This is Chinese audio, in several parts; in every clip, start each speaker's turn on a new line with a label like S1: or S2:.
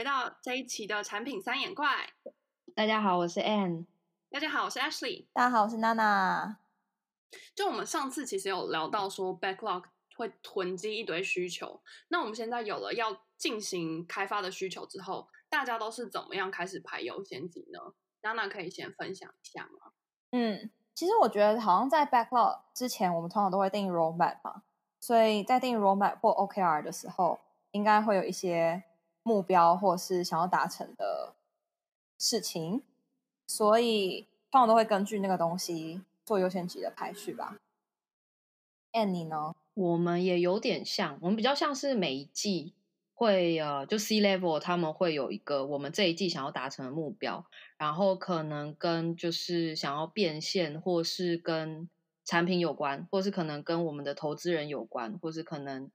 S1: 回到这一期的产品三眼怪。
S2: 大家好，我是 Anne。
S1: 大家好，我是 Ashley。
S3: 大家好，我是娜娜。
S1: 就我们上次其实有聊到说，backlog 会囤积一堆需求。那我们现在有了要进行开发的需求之后，大家都是怎么样开始排优先级呢？娜娜可以先分享一下吗？
S3: 嗯，其实我觉得好像在 backlog 之前，我们通常都会定 roadmap 嘛，所以在定 roadmap 或 OKR 的时候，应该会有一些目标或是想要达成的事情，所以通常都会根据那个东西做优先级的排序吧。And 你呢？
S2: 我们也有点像，我们比较像是每一季会呃，就 C level 他们会有一个我们这一季想要达成的目标，然后可能跟就是想要变现，或是跟产品有关，或是可能跟我们的投资人有关，或是可能。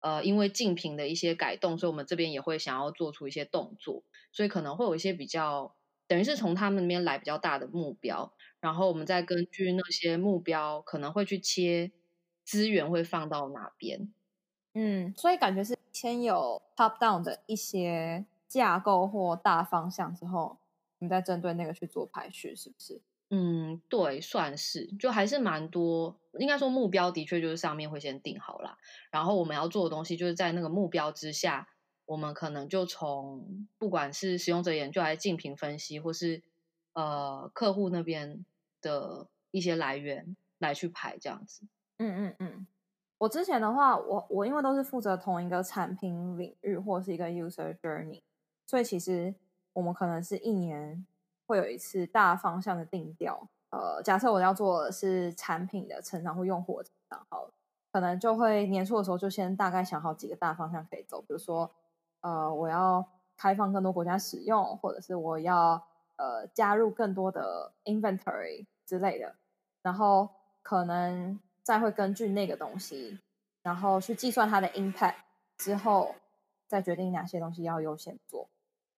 S2: 呃，因为竞品的一些改动，所以我们这边也会想要做出一些动作，所以可能会有一些比较，等于是从他们那边来比较大的目标，然后我们再根据那些目标，可能会去切资源会放到哪边。
S3: 嗯，所以感觉是先有 top down 的一些架构或大方向之后，你再针对那个去做排序，是不是？
S2: 嗯，对，算是，就还是蛮多。应该说目标的确就是上面会先定好啦，然后我们要做的东西就是在那个目标之下，我们可能就从不管是使用者研究还是竞品分析，或是呃客户那边的一些来源来去排这样子。
S3: 嗯嗯嗯。我之前的话，我我因为都是负责同一个产品领域或是一个 user journey，所以其实我们可能是一年。会有一次大方向的定调，呃，假设我要做的是产品的成长或用户的成长，好，可能就会年初的时候就先大概想好几个大方向可以走，比如说，呃，我要开放更多国家使用，或者是我要呃加入更多的 inventory 之类的，然后可能再会根据那个东西，然后去计算它的 impact 之后，再决定哪些东西要优先做，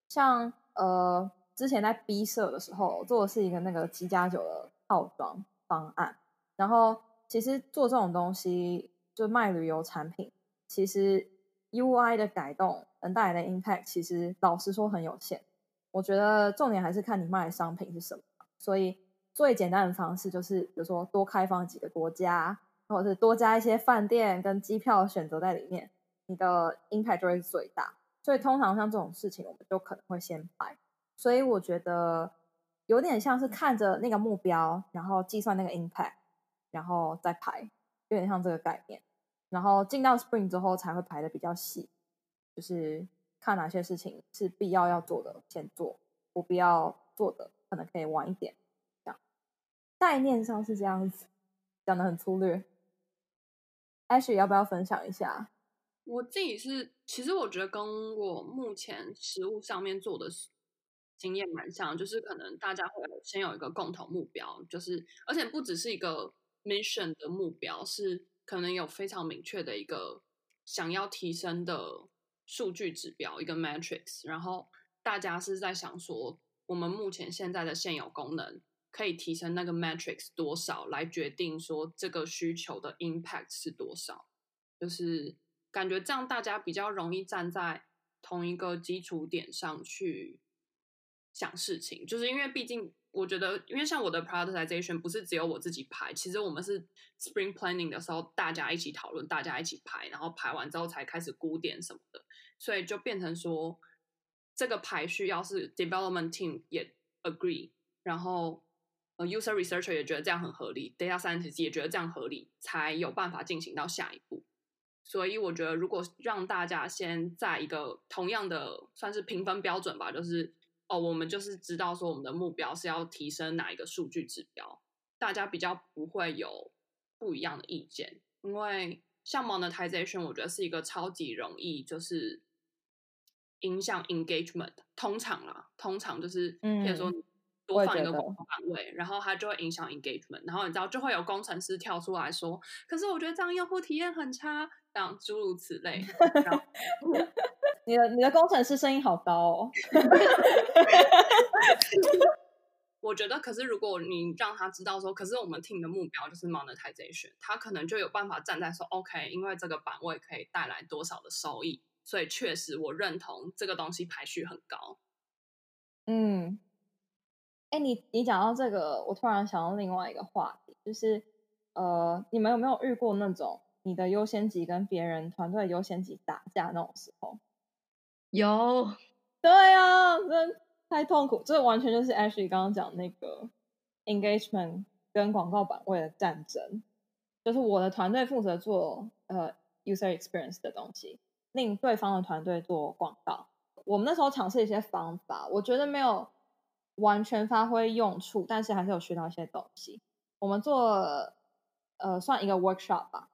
S3: 像呃。之前在 B 社的时候做的是一个那个七加酒的套装方案，然后其实做这种东西就卖旅游产品，其实 UI 的改动能带来的 impact 其实老实说很有限。我觉得重点还是看你卖的商品是什么，所以最简单的方式就是比如说多开放几个国家，或者是多加一些饭店跟机票选择在里面，你的 impact 就会最大。所以通常像这种事情，我们就可能会先排。所以我觉得有点像是看着那个目标，然后计算那个 impact，然后再排，有点像这个概念。然后进到 Spring 之后才会排的比较细，就是看哪些事情是必要要做的先做，不必要做的可能可以晚一点。这样概念上是这样子，讲的很粗略。Ashley 要不要分享一下？
S1: 我自己是，其实我觉得跟我目前实物上面做的是。经验蛮像，就是可能大家会先有一个共同目标，就是而且不只是一个 mission 的目标，是可能有非常明确的一个想要提升的数据指标，一个 matrix。然后大家是在想说，我们目前现在的现有功能可以提升那个 matrix 多少，来决定说这个需求的 impact 是多少。就是感觉这样大家比较容易站在同一个基础点上去。想事情，就是因为毕竟我觉得，因为像我的 prioritization 不是只有我自己排，其实我们是 spring planning 的时候大家一起讨论，大家一起排，然后排完之后才开始估点什么的，所以就变成说这个排序要是 development team 也 agree，然后呃 user researcher 也觉得这样很合理，data scientist 也觉得这样合理，才有办法进行到下一步。所以我觉得，如果让大家先在一个同样的算是评分标准吧，就是。哦，我们就是知道说我们的目标是要提升哪一个数据指标，大家比较不会有不一样的意见，因为像 monetization，我觉得是一个超级容易就是影响 engagement，通常啦，通常就是比如说多放一个广告版位，然后它就会影响 engagement，然后你知道就会有工程师跳出来说，可是我觉得这样用户体验很差，这样诸如此类。
S3: 你的你的工程师声音好高哦，
S1: 我觉得，可是如果你让他知道说，可是我们 team 的目标就是 monetization，他可能就有办法站在说，OK，因为这个版位可以带来多少的收益，所以确实我认同这个东西排序很高。
S3: 嗯，哎，你你讲到这个，我突然想到另外一个话题，就是呃，你们有没有遇过那种你的优先级跟别人团队优先级打架那种时候？
S2: 有，
S3: 对啊，真太痛苦，这完全就是 Ashley 刚刚讲那个 engagement 跟广告版位的战争，就是我的团队负责做呃 user experience 的东西，令对方的团队做广告。我们那时候尝试一些方法，我觉得没有完全发挥用处，但是还是有学到一些东西。我们做呃算一个 workshop 吧，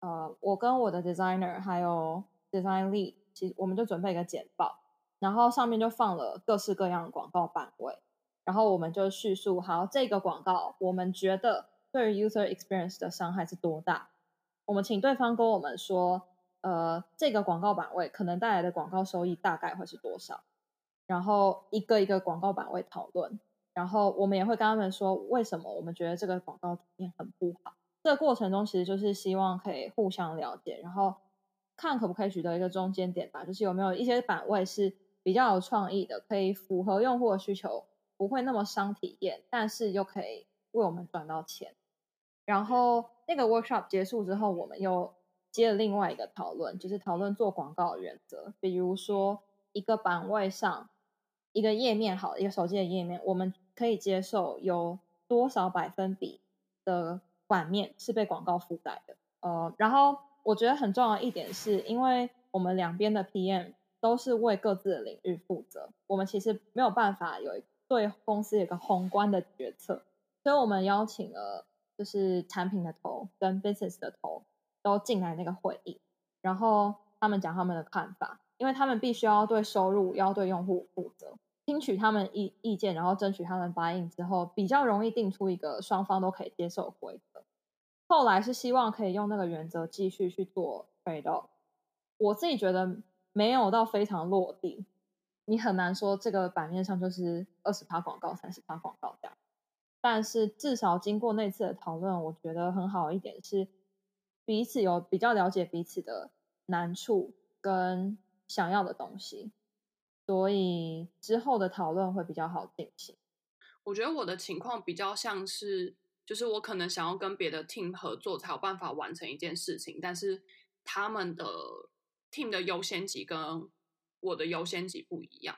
S3: 呃，我跟我的 designer 还有 design lead，其实我们就准备一个简报，然后上面就放了各式各样的广告版位，然后我们就叙述好这个广告，我们觉得对于 user experience 的伤害是多大，我们请对方跟我们说。呃，这个广告版位可能带来的广告收益大概会是多少？然后一个一个广告版位讨论，然后我们也会跟他们说为什么我们觉得这个广告体验很不好。这个过程中其实就是希望可以互相了解，然后看可不可以取得一个中间点吧，就是有没有一些版位是比较有创意的，可以符合用户的需求，不会那么伤体验，但是又可以为我们赚到钱。然后那个 workshop 结束之后，我们又。接了另外一个讨论，就是讨论做广告的原则。比如说，一个版位上，一个页面好，一个手机的页面，我们可以接受有多少百分比的版面是被广告覆盖的。呃，然后我觉得很重要一点是，因为我们两边的 PM 都是为各自的领域负责，我们其实没有办法有对公司有个宏观的决策，所以我们邀请了就是产品的头跟 business 的头。都进来那个会议，然后他们讲他们的看法，因为他们必须要对收入要对用户负责，听取他们意意见，然后争取他们 buy in 之后，比较容易定出一个双方都可以接受的规则。后来是希望可以用那个原则继续去做奋斗。我自己觉得没有到非常落地，你很难说这个版面上就是二十趴广告，三十趴广告这样。但是至少经过那次的讨论，我觉得很好一点是。彼此有比较了解彼此的难处跟想要的东西，所以之后的讨论会比较好进行。
S1: 我觉得我的情况比较像是，就是我可能想要跟别的 team 合作才有办法完成一件事情，但是他们的 team 的优先级跟我的优先级不一样，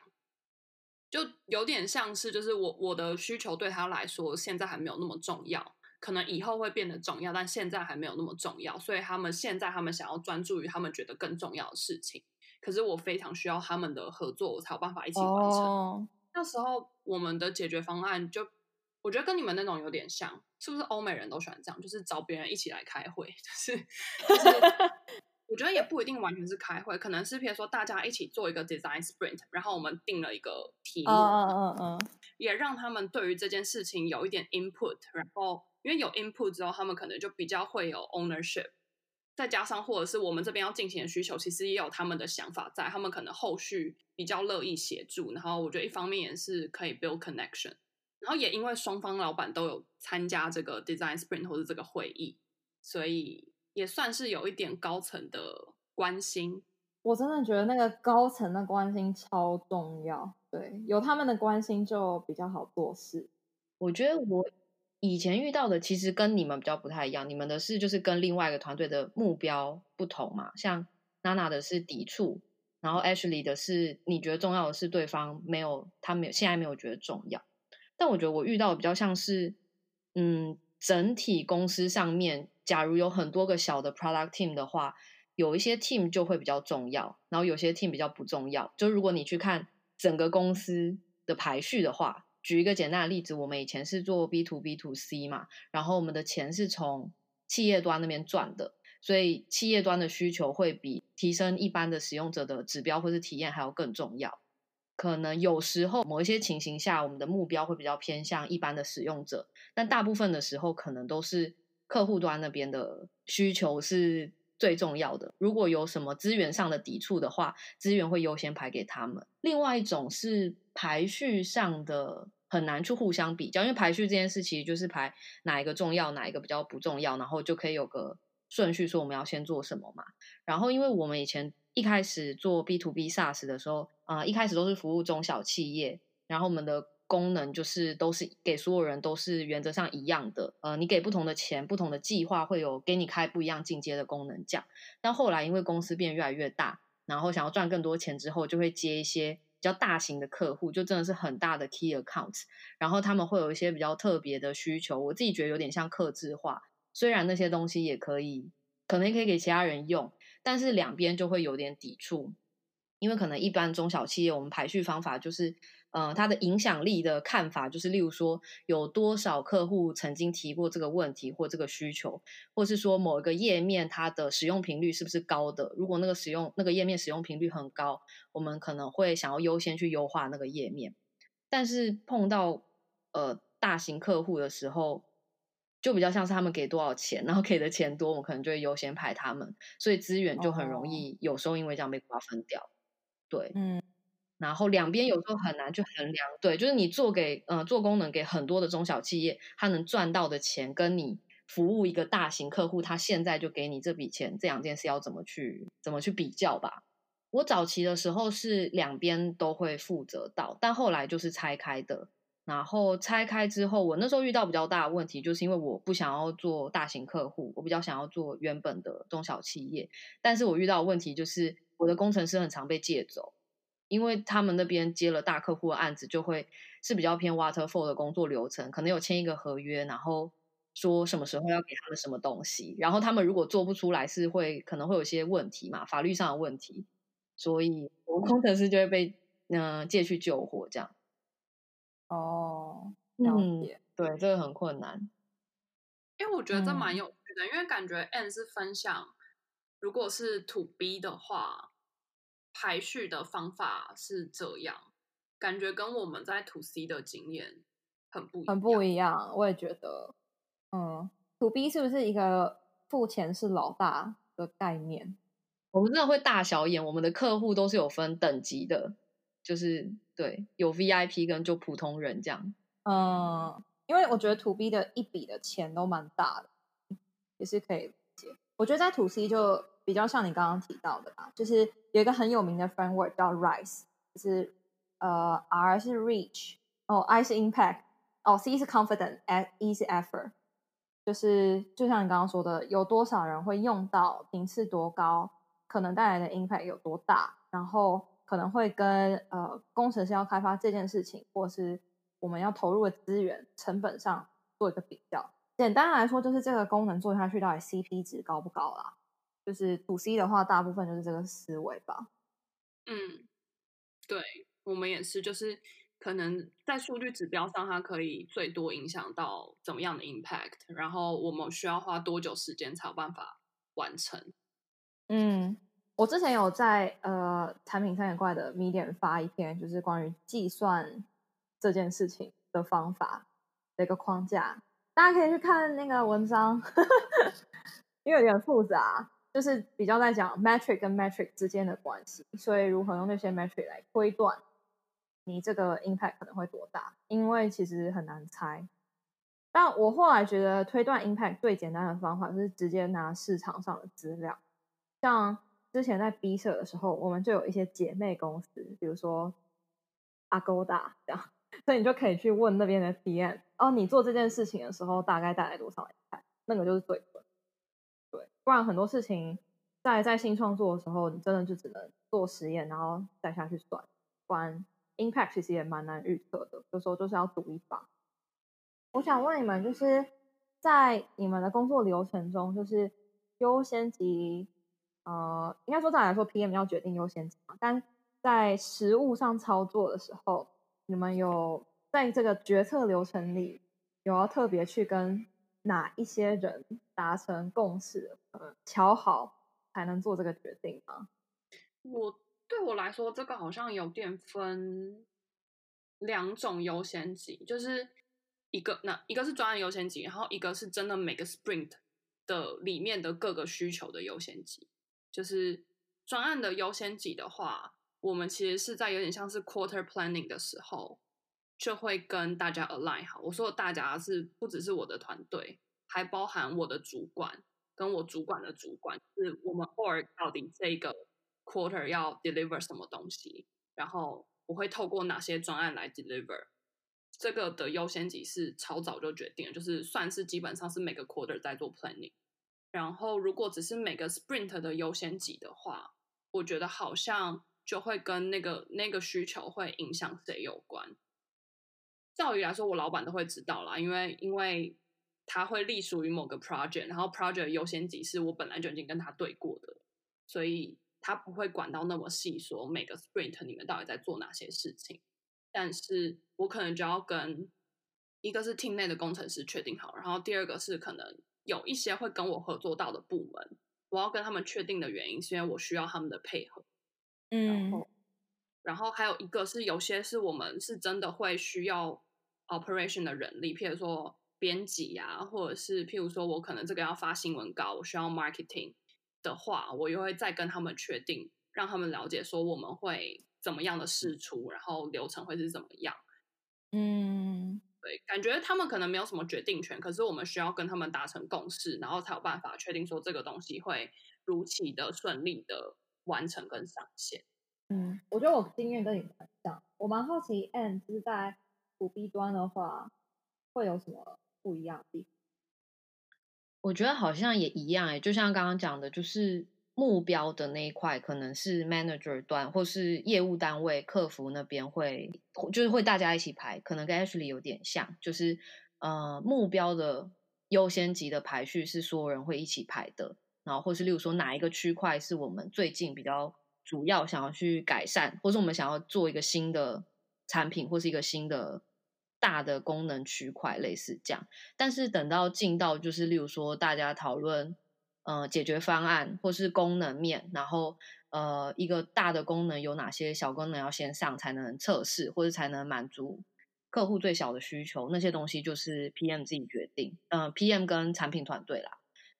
S1: 就有点像是，就是我我的需求对他来说现在还没有那么重要。可能以后会变得重要，但现在还没有那么重要，所以他们现在他们想要专注于他们觉得更重要的事情。可是我非常需要他们的合作，我才有办法一起完成。Oh. 那时候我们的解决方案就，我觉得跟你们那种有点像，是不是欧美人都喜欢这样，就是找别人一起来开会，就是就是，我觉得也不一定完全是开会，可能是比如说大家一起做一个 design sprint，然后我们定了一个题目，嗯嗯嗯，也让他们对于这件事情有一点 input，然后。因为有 input 之后，他们可能就比较会有 ownership，再加上或者是我们这边要进行的需求，其实也有他们的想法在，他们可能后续比较乐意协助。然后我觉得一方面也是可以 build connection，然后也因为双方老板都有参加这个 design sprint 或者这个会议，所以也算是有一点高层的关心。
S3: 我真的觉得那个高层的关心超重要，对，有他们的关心就比较好做事。
S2: 我觉得我。以前遇到的其实跟你们比较不太一样，你们的事就是跟另外一个团队的目标不同嘛，像娜娜的是抵触，然后 Ashley 的是你觉得重要的是对方没有，他没有现在没有觉得重要，但我觉得我遇到的比较像是，嗯，整体公司上面，假如有很多个小的 product team 的话，有一些 team 就会比较重要，然后有些 team 比较不重要，就如果你去看整个公司的排序的话。举一个简单的例子，我们以前是做 B to B to C 嘛，然后我们的钱是从企业端那边赚的，所以企业端的需求会比提升一般的使用者的指标或是体验还要更重要。可能有时候某一些情形下，我们的目标会比较偏向一般的使用者，但大部分的时候可能都是客户端那边的需求是最重要的。如果有什么资源上的抵触的话，资源会优先排给他们。另外一种是。排序上的很难去互相比较，因为排序这件事其实就是排哪一个重要，哪一个比较不重要，然后就可以有个顺序说我们要先做什么嘛。然后因为我们以前一开始做 B to B SaaS 的时候，呃，一开始都是服务中小企业，然后我们的功能就是都是给所有人都是原则上一样的，呃，你给不同的钱，不同的计划会有给你开不一样进阶的功能这样。但后来因为公司变越来越大，然后想要赚更多钱之后，就会接一些比较大型的客户，就真的是很大的 key Account，然后他们会有一些比较特别的需求，我自己觉得有点像客制化。虽然那些东西也可以，可能也可以给其他人用，但是两边就会有点抵触，因为可能一般中小企业我们排序方法就是。呃，它的影响力的看法就是，例如说，有多少客户曾经提过这个问题或这个需求，或是说某一个页面它的使用频率是不是高的？如果那个使用那个页面使用频率很高，我们可能会想要优先去优化那个页面。但是碰到呃大型客户的时候，就比较像是他们给多少钱，然后给的钱多，我们可能就会优先排他们，所以资源就很容易有时候因为这样被瓜分掉。对，嗯。然后两边有时候很难去衡量，对，就是你做给呃做功能给很多的中小企业，他能赚到的钱，跟你服务一个大型客户，他现在就给你这笔钱，这两件事要怎么去怎么去比较吧？我早期的时候是两边都会负责到，但后来就是拆开的。然后拆开之后，我那时候遇到比较大的问题，就是因为我不想要做大型客户，我比较想要做原本的中小企业，但是我遇到的问题就是我的工程师很常被借走。因为他们那边接了大客户的案子，就会是比较偏 waterfall 的工作流程，可能有签一个合约，然后说什么时候要给他们什么东西，然后他们如果做不出来，是会可能会有些问题嘛，法律上的问题，所以我工程师就会被嗯、借去救火这样。
S3: 哦，
S2: 嗯，对，这个很困难。
S1: 因为我觉得这蛮有趣的，嗯、因为感觉 Ann 是分享，如果是 To B 的话。排序的方法是这样，感觉跟我们在 To C 的经验很不一样，
S3: 很不一样。我也觉得，嗯，To B 是不是一个付钱是老大的概念？
S2: 我们真的会大小眼，我们的客户都是有分等级的，就是对，有 VIP 跟就普通人这样。
S3: 嗯，因为我觉得 To B 的一笔的钱都蛮大的，也是可以理解。我觉得在 To C 就。比较像你刚刚提到的吧，就是有一个很有名的 framework 叫 RISE，就是呃 R 是 Reach，哦 I 是 Impact，哦 C 是 Confident，E 是 Effort，就是就像你刚刚说的，有多少人会用到，频次多高，可能带来的 impact 有多大，然后可能会跟呃工程师要开发这件事情，或是我们要投入的资源成本上做一个比较。简单来说，就是这个功能做下去到底 CP 值高不高啦？就是 To C 的话，大部分就是这个思维吧。
S1: 嗯，对，我们也是，就是可能在数据指标上，它可以最多影响到怎么样的 impact，然后我们需要花多久时间才有办法完成。
S3: 嗯，我之前有在呃产品三眼怪的 Medium 发一篇，就是关于计算这件事情的方法的一个框架，大家可以去看那个文章，因为有点复杂。就是比较在讲 metric 跟 metric 之间的关系，所以如何用那些 metric 来推断你这个 impact 可能会多大？因为其实很难猜。但我后来觉得推断 impact 最简单的方法就是直接拿市场上的资料，像之前在 B 社的时候，我们就有一些姐妹公司，比如说 Agoda 这样，所以你就可以去问那边的 PM，哦，你做这件事情的时候大概带来多少 impact？那个就是最。不然很多事情在在新创作的时候，你真的就只能做实验，然后再下去算。不然 impact 其实也蛮难预测的，有时候就是要赌一把。我想问你们，就是在你们的工作流程中，就是优先级，呃，应该说再来说，PM 要决定优先级嘛？但在实务上操作的时候，你们有在这个决策流程里有要特别去跟哪一些人达成共识，呃，乔好才能做这个决定吗？
S1: 我对我来说，这个好像有点分两种优先级，就是一个那一个是专案优先级，然后一个是真的每个 sprint 的里面的各个需求的优先级。就是专案的优先级的话，我们其实是在有点像是 quarter planning 的时候。就会跟大家 align 好。我说大家是不只是我的团队，还包含我的主管跟我主管的主管，是我们 org 到底这个 quarter 要 deliver 什么东西，然后我会透过哪些专案来 deliver。这个的优先级是超早就决定，就是算是基本上是每个 quarter 在做 planning。然后如果只是每个 sprint 的优先级的话，我觉得好像就会跟那个那个需求会影响谁有关。照理来说，我老板都会知道啦，因为因为他会隶属于某个 project，然后 project 优先级是我本来就已经跟他对过的，所以他不会管到那么细，说每个 sprint 你们到底在做哪些事情。但是我可能就要跟一个是 team 内的工程师确定好，然后第二个是可能有一些会跟我合作到的部门，我要跟他们确定的原因是因为我需要他们的配合，
S3: 嗯，
S1: 然后然后还有一个是有些是我们是真的会需要 operation 的人力，譬如说编辑呀，或者是譬如说我可能这个要发新闻稿，我需要 marketing 的话，我又会再跟他们确定，让他们了解说我们会。怎么样的释出，然后流程会是怎么样？
S3: 嗯，
S1: 对，感觉他们可能没有什么决定权，可是我们需要跟他们达成共识，然后才有办法确定说这个东西会如期的顺利的完成跟上线。
S3: 嗯，我觉得我经验跟你很像，我蛮好奇，Anne 是在 to B 端的话会有什么不一样的地方？
S2: 我觉得好像也一样诶，就像刚刚讲的，就是。目标的那一块可能是 manager 端或是业务单位客服那边会，就是会大家一起排，可能跟 Ashley 有点像，就是呃目标的优先级的排序是所有人会一起排的，然后或是例如说哪一个区块是我们最近比较主要想要去改善，或是我们想要做一个新的产品或是一个新的大的功能区块，类似这样。但是等到进到就是例如说大家讨论。呃，解决方案或是功能面，然后呃，一个大的功能有哪些小功能要先上才能测试，或者才能满足客户最小的需求，那些东西就是 PM 自己决定。呃，PM 跟产品团队啦，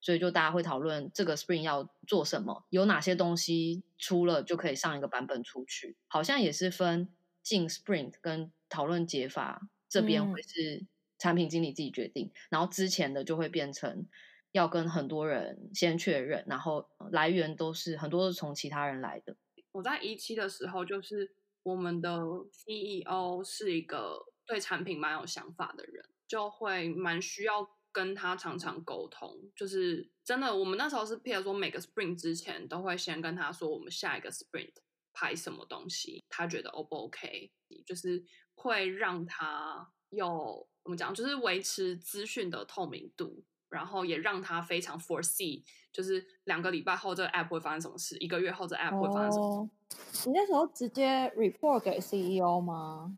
S2: 所以就大家会讨论这个 Spring 要做什么，有哪些东西出了就可以上一个版本出去，好像也是分进 Spring 跟讨论解法这边会是产品经理自己决定，嗯、然后之前的就会变成。要跟很多人先确认，然后来源都是很多是从其他人来的。
S1: 我在一期的时候，就是我们的 CEO 是一个对产品蛮有想法的人，就会蛮需要跟他常常沟通。就是真的，我们那时候是，譬如说每个 Sprint 之前都会先跟他说，我们下一个 Sprint 拍什么东西，他觉得 O 不 OK，就是会让他有怎么讲，就是维持资讯的透明度。然后也让他非常 foresee，就是两个礼拜后这个 app 会发生什么事，一个月后这个 app 会发生什么事。
S3: 你那时候直接 report 给 CEO 吗？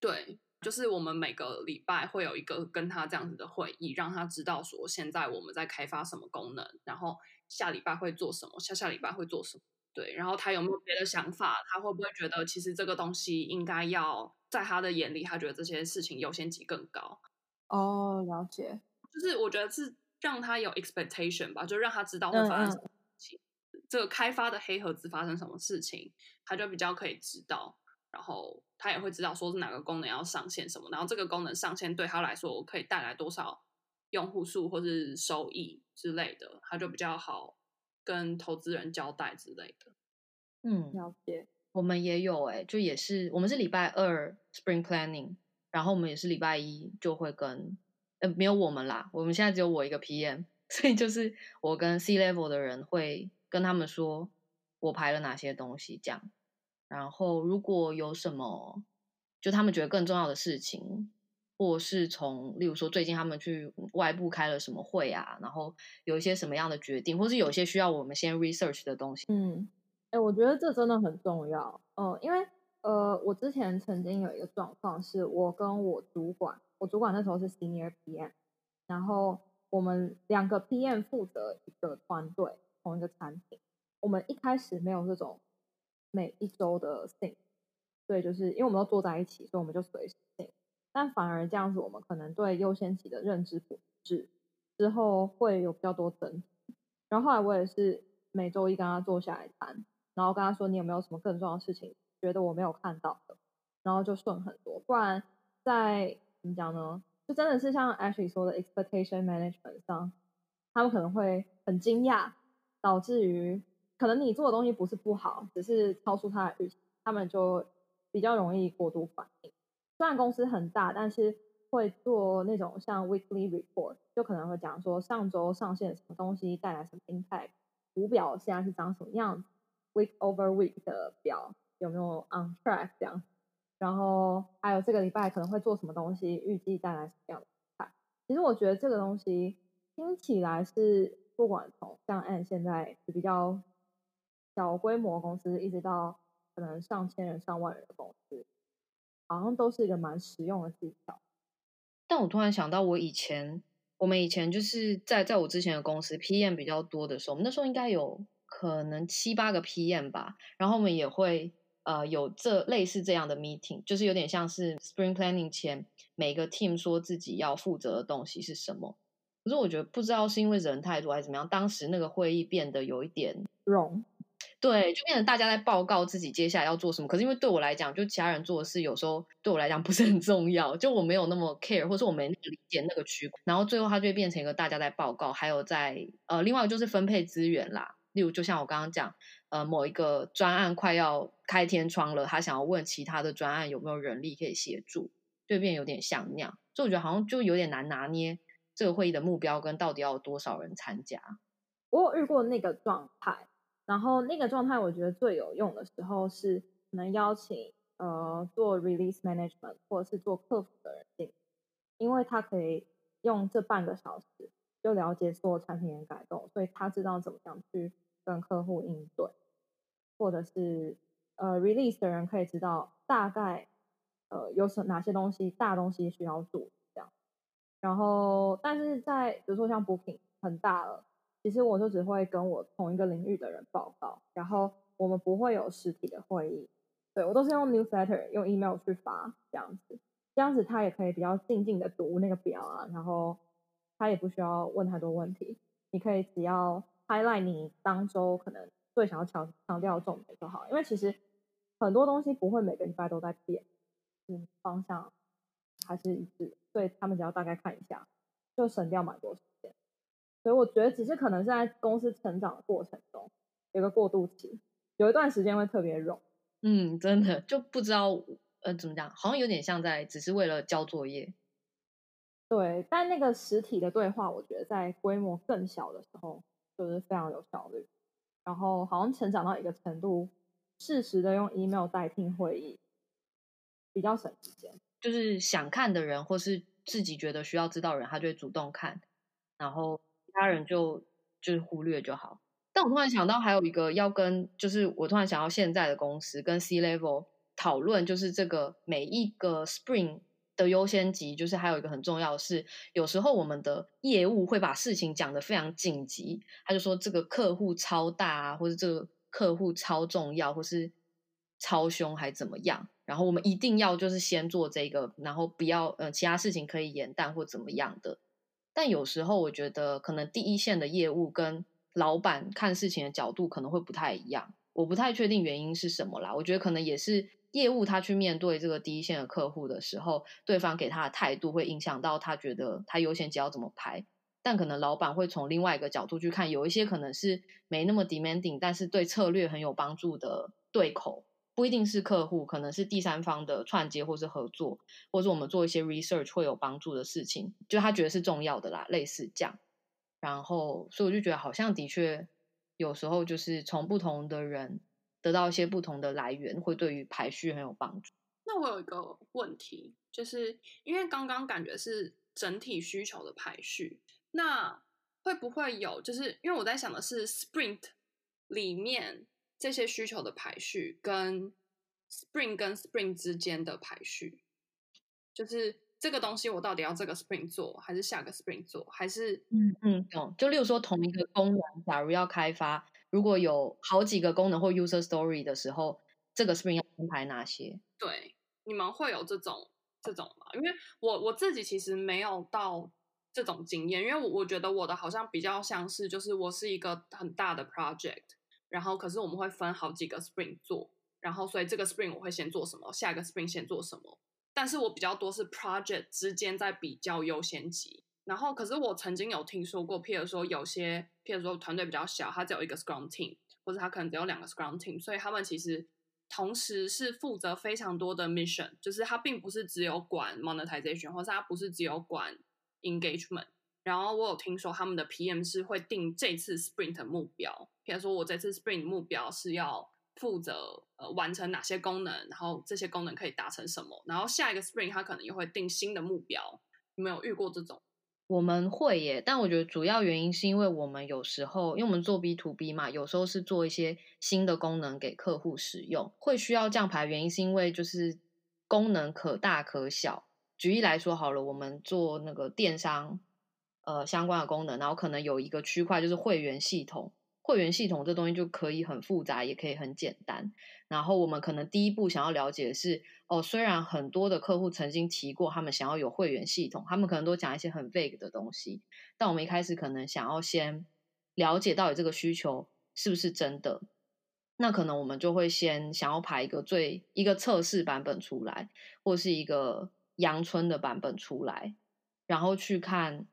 S1: 对，就是我们每个礼拜会有一个跟他这样子的会议，让他知道说现在我们在开发什么功能，然后下礼拜会做什么，下下礼拜会做什么。对，然后他有没有别的想法？他会不会觉得其实这个东西应该要在他的眼里，他觉得这些事情优先级更高？
S3: 哦，了解。
S1: 就是我觉得是让他有 expectation 吧，就让他知道会发生什么事情，嗯嗯，这个开发的黑盒子发生什么事情，他就比较可以知道，然后他也会知道说是哪个功能要上线什么，然后这个功能上线对他来说可以带来多少用户数或是收益之类的，他就比较好跟投资人交代之类的。
S2: 嗯，
S3: 了解。
S2: 我们也有哎、欸，就也是我们是礼拜二 Spring Planning，然后我们也是礼拜一就会跟。呃，没有我们啦，我们现在只有我一个 PM，所以就是我跟 C level 的人会跟他们说我排了哪些东西这样，然后如果有什么就他们觉得更重要的事情，或是从例如说最近他们去外部开了什么会啊，然后有一些什么样的决定，或是有些需要我们先 research 的东西，
S3: 嗯，哎，我觉得这真的很重要，嗯，因为呃，我之前曾经有一个状况是我跟我主管。我主管那时候是 Senior PM，然后我们两个 PM 负责一个团队，同一个产品。我们一开始没有这种每一周的 sync，对，就是因为我们都坐在一起，所以我们就随时 sync。但反而这样子，我们可能对优先级的认知不一致，之后会有比较多争。然后后来我也是每周一跟他坐下来谈，然后跟他说你有没有什么更重要的事情，觉得我没有看到的，然后就顺很多。不然在怎么讲呢？就真的是像 Ashley 说的 expectation management 上，他们可能会很惊讶，导致于可能你做的东西不是不好，只是超出他的预期，他们就比较容易过度反应。虽然公司很大，但是会做那种像 weekly report，就可能会讲说上周上线什么东西带来什么 impact，图表现在是长什么样子，week over week 的表有没有 on track 这样，然后还有这个礼拜可能会做什么东西，预计带来什么样的菜。其实我觉得这个东西听起来是不管从像安现在是比较小规模公司，一直到可能上千人、上万人的公司。好像都是一个蛮实用的技巧，
S2: 但我突然想到，我以前我们以前就是在在我之前的公司 PM 比较多的时候，我们那时候应该有可能七八个 PM 吧，然后我们也会呃有这类似这样的 meeting，就是有点像是 Spring Planning 前每个 team 说自己要负责的东西是什么。可是我觉得不知道是因为人太多还是怎么样，当时那个会议变得有一点
S3: wrong。
S2: 对，就变成大家在报告自己接下来要做什么。可是因为对我来讲，就其他人做的事有时候对我来讲不是很重要，就我没有那么 care，或是我没理解那个区块。然后最后它就会变成一个大家在报告，还有在呃，另外就是分配资源啦。例如，就像我刚刚讲，呃，某一个专案快要开天窗了，他想要问其他的专案有没有人力可以协助，就会变有点像那样。所以我觉得好像就有点难拿捏这个会议的目标跟到底要有多少人参加。
S3: 我有遇过那个状态。然后那个状态，我觉得最有用的时候是能邀请呃做 release management 或者是做客服的人进，因为他可以用这半个小时就了解所有产品的改动，所以他知道怎么样去跟客户应对，或者是呃 release 的人可以知道大概呃有什哪些东西大东西需要做这样，然后但是在比如说像 booking 很大了。其实我就只会跟我同一个领域的人报告，然后我们不会有实体的会议，对，我都是用 newsletter 用 email 去发这样子，这样子他也可以比较静静的读那个表啊，然后他也不需要问太多问题，你可以只要 highlight 你当周可能最想要强强调的重点就好，因为其实很多东西不会每个礼拜都在变，嗯，方向还是一致，所以他们只要大概看一下，就省掉蛮多时间。所以我觉得，只是可能是在公司成长的过程中有个过渡期，有一段时间会特别冗。
S2: 嗯，真的就不知道呃怎么讲，好像有点像在只是为了交作业。
S3: 对，但那个实体的对话，我觉得在规模更小的时候就是非常有效率。然后好像成长到一个程度，适时的用 email 代替会议，比较省时间。
S2: 就是想看的人，或是自己觉得需要知道的人，他就会主动看，然后。其他人就就是忽略就好，但我突然想到还有一个要跟，就是我突然想到现在的公司跟 C level 讨论，就是这个每一个 spring 的优先级，就是还有一个很重要的是，有时候我们的业务会把事情讲得非常紧急，他就说这个客户超大啊，或者这个客户超重要，或是超凶还怎么样，然后我们一定要就是先做这个，然后不要呃其他事情可以延宕或怎么样的。但有时候我觉得，可能第一线的业务跟老板看事情的角度可能会不太一样。我不太确定原因是什么啦。我觉得可能也是业务他去面对这个第一线的客户的时候，对方给他的态度会影响到他觉得他优先级要怎么排。但可能老板会从另外一个角度去看，有一些可能是没那么 demanding，但是对策略很有帮助的对口。不一定是客户，可能是第三方的串接或是合作，或是我们做一些 research 会有帮助的事情，就他觉得是重要的啦，类似这样。然后，所以我就觉得好像的确有时候就是从不同的人得到一些不同的来源，会对于排序很有帮助。
S1: 那我有一个问题，就是因为刚刚感觉是整体需求的排序，那会不会有？就是因为我在想的是 Sprint 里面。这些需求的排序跟 Spring 跟 Spring 之间的排序，就是这个东西我到底要这个 Spring 做，还是下个 Spring 做，还是
S2: 嗯嗯懂？就例如说同一个功能，假如要开发，如果有好几个功能或 User Story 的时候，这个 spring 要安排哪些？
S1: 对，你们会有这种这种吗？因为我我自己其实没有到这种经验，因为我我觉得我的好像比较像是，就是我是一个很大的 project。然后，可是我们会分好几个 spring 做，然后所以这个 spring 我会先做什么，下一个 spring 先做什么。但是我比较多是 project 之间在比较优先级。然后，可是我曾经有听说过，譬如说有些，譬如说团队比较小，他只有一个 scrum team，或者他可能只有两个 Scrum Team，所以他们其实同时是负责非常多的 mission，就是他并不是只有管 monetization，或者他不是只有管 engagement。然后我有听说他们的 PM 是会定这次 Sprint 的目标，比如说我这次 Sprint 目标是要负责呃完成哪些功能，然后这些功能可以达成什么，然后下一个 Sprint 他可能也会定新的目标。有没有遇过这种？
S2: 我们会耶，但我觉得主要原因是因为我们有时候，因为我们做 B to B 嘛，有时候是做一些新的功能给客户使用，会需要这样排。原因是因为就是功能可大可小。举例来说好了，我们做那个电商。呃，相关的功能，然后可能有一个区块就是会员系统，会员系统这东西就可以很复杂，也可以很简单。然后我们可能第一步想要了解的是，哦，虽然很多的客户曾经提过他们想要有会员系统，他们可能都讲一些很 vague 的东西，但我们一开始可能想要先了解到底这个需求是不是真的，那可能我们就会先想要排一个最一个测试版本出来，或是一个阳春的版本出来，然后去看。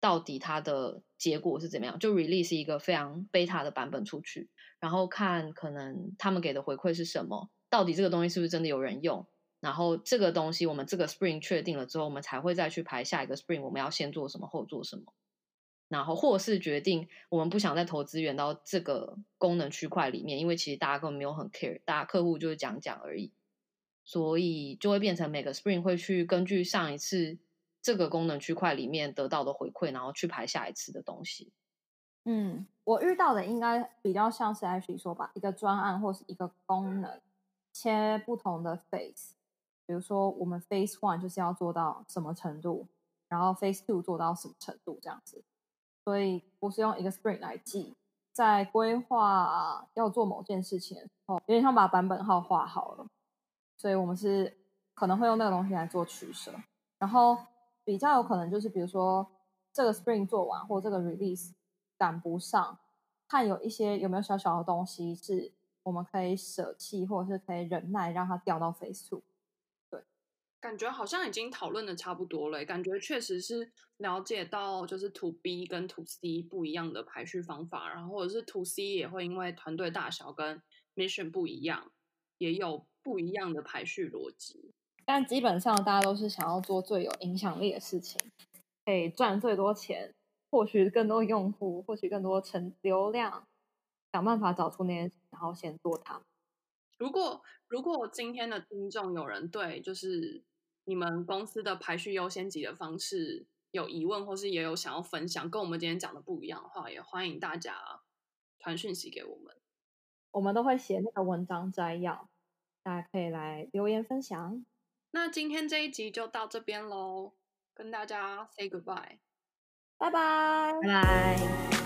S2: 到底它的结果是怎么样？就 release 一个非常 beta 的版本出去，然后看可能他们给的回馈是什么？到底这个东西是不是真的有人用？然后这个东西我们这个 spring 确定了之后，我们才会再去排下一个 spring，我们要先做什么，后做什么？然后或是决定我们不想再投资源到这个功能区块里面，因为其实大家根本没有很 care，大家客户就是讲讲而已，所以就会变成每个 spring 会去根据上一次。这个功能区块里面得到的回馈，然后去排下一次的东西。
S3: 嗯，我遇到的应该比较像是 Ashley 说吧，一个专案或是一个功能切不同的 phase，比如说我们 phase one 就是要做到什么程度，然后 phase two 做到什么程度这样子，所以不是用一个 sprint 来记，在规划要做某件事情的时候，有点像把版本号画好了，所以我们是可能会用那个东西来做取舍，然后。比较有可能就是，比如说这个 spring 做完，或这个 Release 赶不上，看有一些有没有小小的东西是我们可以舍弃，或者是可以忍耐让它掉到 Phase Two。对，
S1: 感觉好像已经讨论的差不多了，感觉确实是了解到就是 To B 跟 To C 不一样的排序方法，然后或者是 To C 也会因为团队大小跟 Mission 不一样，也有不一样的排序逻辑。
S3: 但基本上大家都是想要做最有影响力的事情，可以赚最多钱，获取更多用户，获取更多成流量，想办法找出那些，然后先做它。
S1: 如果如果今天的听众有人对就是你们公司的排序优先级的方式有疑问，或是也有想要分享，跟我们今天讲的不一样的话，也欢迎大家传讯息给我们，
S3: 我们都会写那个文章摘要，大家可以来留言分享。
S1: 那今天这一集就到这边喽，跟大家 say goodbye，
S3: 拜拜，
S2: 拜拜。